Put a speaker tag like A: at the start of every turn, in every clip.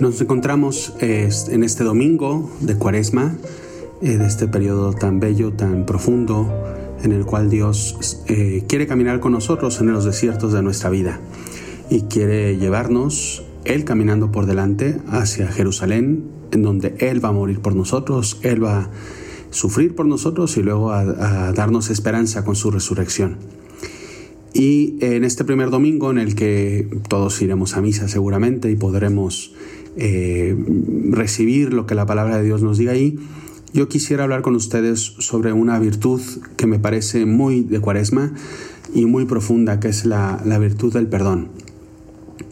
A: Nos encontramos en este domingo de Cuaresma, eh, de este periodo tan bello, tan profundo, en el cual Dios eh, quiere caminar con nosotros en los desiertos de nuestra vida y quiere llevarnos, Él caminando por delante, hacia Jerusalén, en donde Él va a morir por nosotros, Él va a sufrir por nosotros y luego a darnos esperanza con su resurrección. Y en este primer domingo en el que todos iremos a misa seguramente y podremos eh, recibir lo que la palabra de Dios nos diga ahí, yo quisiera hablar con ustedes sobre una virtud que me parece muy de cuaresma y muy profunda, que es la, virtud del perdón.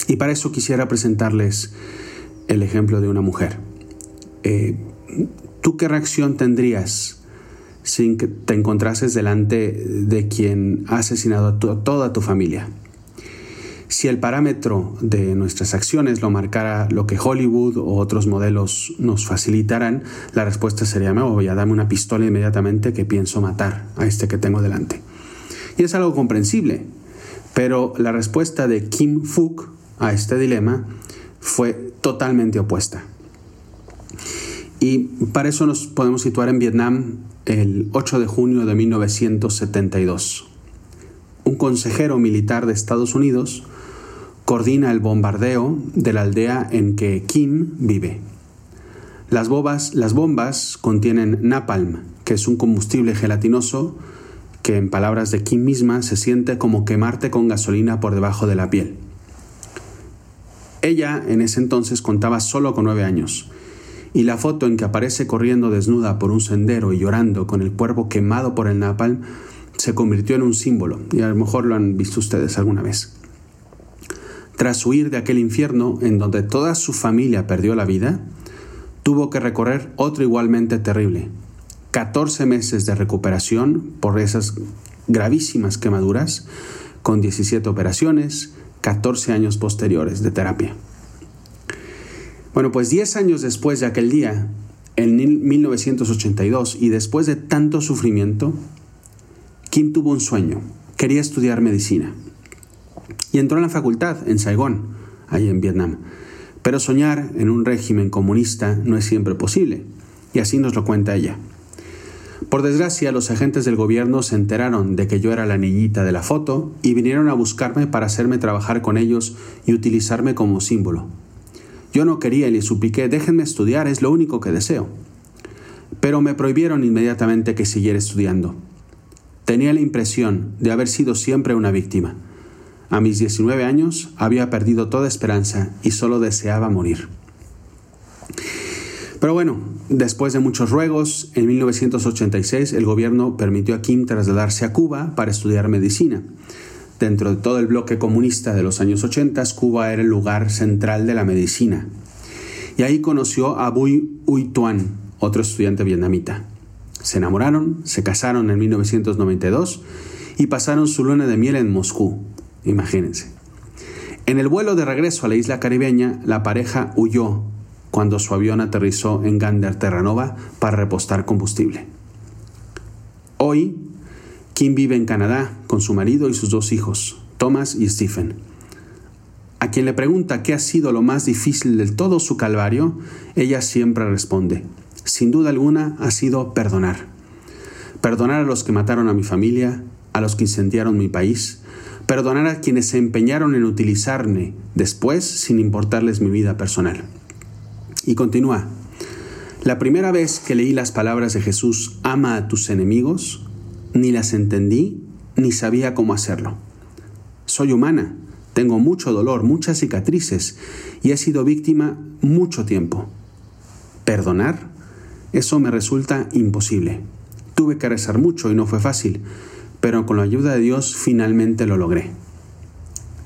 A: Y para eso quisiera presentarles el ejemplo de una mujer. Eh, ¿Tú qué reacción tendrías que te encontrases delante de quien ha asesinado a toda tu familia? Si el parámetro de nuestras acciones lo marcara lo que Hollywood o otros modelos nos facilitaran, la respuesta sería, me voy a darme una pistola inmediatamente que pienso matar a este que tengo delante. Y es algo comprensible, pero la respuesta de Kim Fook a este dilema fue totalmente opuesta. Y para eso nos podemos situar en Vietnam el 8 de junio de 1972. Un consejero militar de Estados Unidos coordina el bombardeo de la aldea en que Kim vive. Las, bombas contienen napalm, que es un combustible gelatinoso que en palabras de Kim misma se siente como quemarte con gasolina por debajo de la piel. Ella en ese entonces contaba solo con nueve años, y la foto en que aparece corriendo desnuda por un sendero y llorando con el cuerpo quemado por el napalm se convirtió en un símbolo, y a lo mejor lo han visto ustedes alguna vez. Tras huir de aquel infierno en donde toda su familia perdió la vida, tuvo que recorrer otro igualmente terrible. 14 meses de recuperación por esas gravísimas quemaduras, con 17 operaciones, 14 años posteriores de terapia. Bueno, pues 10 años después de aquel día, en 1982, y después de tanto sufrimiento, Kim tuvo un sueño. Quería estudiar medicina y entró en la facultad en Saigón, ahí en Vietnam. Pero soñar en un régimen comunista no es siempre posible, y así nos lo cuenta ella. Por desgracia, los agentes del gobierno se enteraron de que yo era la niñita de la foto y vinieron a buscarme para hacerme trabajar con ellos y utilizarme como símbolo. Yo no quería y les supliqué, déjenme estudiar, es lo único que deseo. Pero me prohibieron inmediatamente que siguiera estudiando. Tenía la impresión de haber sido siempre una víctima. A mis 19 años había perdido toda esperanza y solo deseaba morir. Pero bueno, después de muchos ruegos, en 1986 el gobierno permitió a Kim trasladarse a Cuba para estudiar medicina. Dentro de todo el bloque comunista de los años 80, Cuba era el lugar central de la medicina. Y ahí conoció a Bui Uy Tuan, otro estudiante vietnamita. Se enamoraron, se casaron en 1992 y pasaron su luna de miel en Moscú, Imagínense. En el vuelo de regreso a la isla caribeña, la pareja huyó cuando su avión aterrizó en Gander Terranova para repostar combustible. Hoy, Kim vive en Canadá con su marido y sus dos hijos, Thomas y Stephen. A quien le pregunta qué ha sido lo más difícil del todo su calvario, ella siempre responde, sin duda alguna ha sido perdonar. Perdonar a los que mataron a mi familia, a los que incendiaron mi país, perdonar a quienes se empeñaron en utilizarme después sin importarles mi vida personal. Y continúa. La primera vez que leí las palabras de Jesús, ama a tus enemigos, ni las entendí ni sabía cómo hacerlo. Soy humana, tengo mucho dolor, muchas cicatrices y he sido víctima mucho tiempo. Perdonar, eso me resulta imposible. Tuve que rezar mucho y no fue fácil, pero con la ayuda de Dios finalmente lo logré.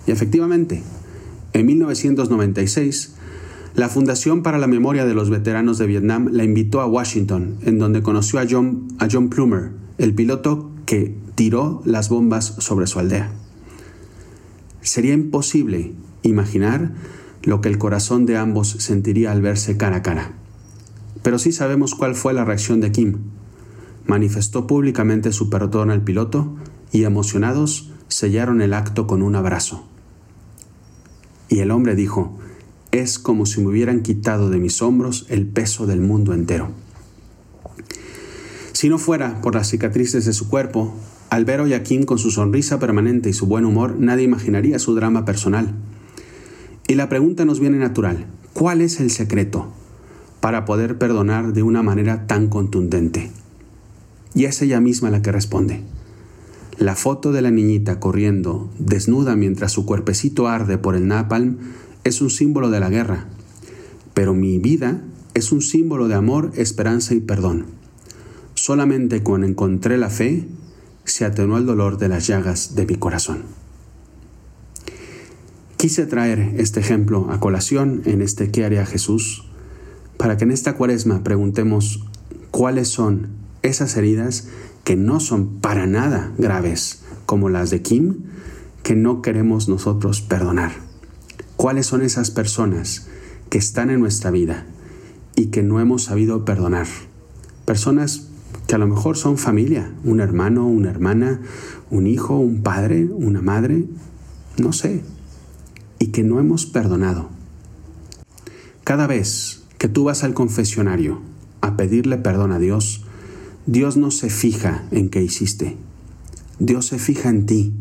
A: Y efectivamente, en 1996, la Fundación para la Memoria de los Veteranos de Vietnam la invitó a Washington, en donde conoció a John, a John Plumer, el piloto que tiró las bombas sobre su aldea. Sería imposible imaginar lo que el corazón de ambos sentiría al verse cara a cara. Pero sí sabemos cuál fue la reacción de Kim, manifestó públicamente su perdón al piloto y emocionados sellaron el acto con un abrazo. Y el hombre dijo, es como si me hubieran quitado de mis hombros el peso del mundo entero. Si no fuera por las cicatrices de su cuerpo, al ver a Joaquín con su sonrisa permanente y su buen humor, nadie imaginaría su drama personal. Y la pregunta nos viene natural, ¿cuál es el secreto para poder perdonar de una manera tan contundente? Y es ella misma la que responde. La foto de la niñita corriendo, desnuda mientras su cuerpecito arde por el napalm, es un símbolo de la guerra, pero mi vida es un símbolo de amor, esperanza y perdón. Solamente cuando encontré la fe, se atenuó el dolor de las llagas de mi corazón. Quise traer este ejemplo a colación en este ¿Qué haría Jesús? para que en esta cuaresma preguntemos cuáles son esas heridas que no son para nada graves, como las de Kim, que no queremos nosotros perdonar. ¿Cuáles son esas personas que están en nuestra vida y que no hemos sabido perdonar? Personas que a lo mejor son familia, un hermano, una hermana, un hijo, un padre, una madre, no sé, y que no hemos perdonado. Cada vez que tú vas al confesionario a pedirle perdón a Dios, Dios no se fija en qué hiciste. Dios se fija en ti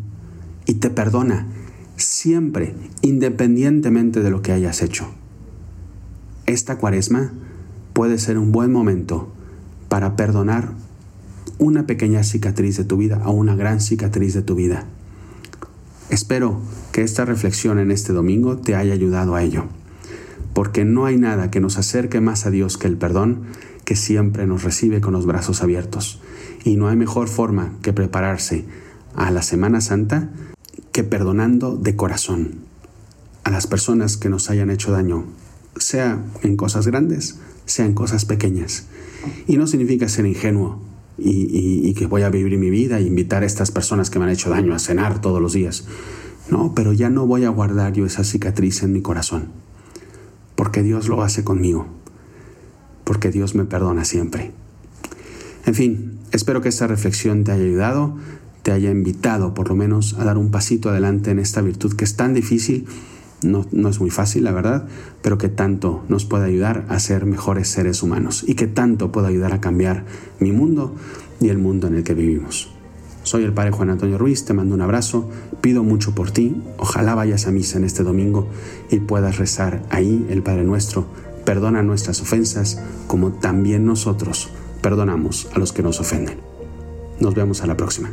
A: y te perdona siempre, independientemente de lo que hayas hecho. Esta cuaresma puede ser un buen momento para perdonar una pequeña cicatriz de tu vida o una gran cicatriz de tu vida. Espero que esta reflexión en este domingo te haya ayudado a ello, porque no hay nada que nos acerque más a Dios que el perdón que siempre nos recibe con los brazos abiertos. Y no hay mejor forma que prepararse a la Semana Santa que perdonando de corazón a las personas que nos hayan hecho daño, sea en cosas grandes, sea en cosas pequeñas. Y no significa ser ingenuo y, que voy a vivir mi vida e invitar a estas personas que me han hecho daño a cenar todos los días. No, pero ya no voy a guardar yo esa cicatriz en mi corazón, porque Dios lo hace conmigo porque Dios me perdona siempre. En fin, espero que esta reflexión te haya ayudado, te haya invitado por lo menos a dar un pasito adelante en esta virtud que es tan difícil, no, no, es muy fácil, la verdad, pero que tanto nos puede ayudar a ser mejores seres humanos y que tanto puede ayudar a cambiar mi mundo y el mundo en el que vivimos. Soy el Padre Juan Antonio Ruiz, te mando un abrazo, pido mucho por ti, ojalá vayas a misa en este domingo y puedas rezar ahí el Padre Nuestro perdona nuestras ofensas como también nosotros perdonamos a los que nos ofenden. Nos vemos a la próxima.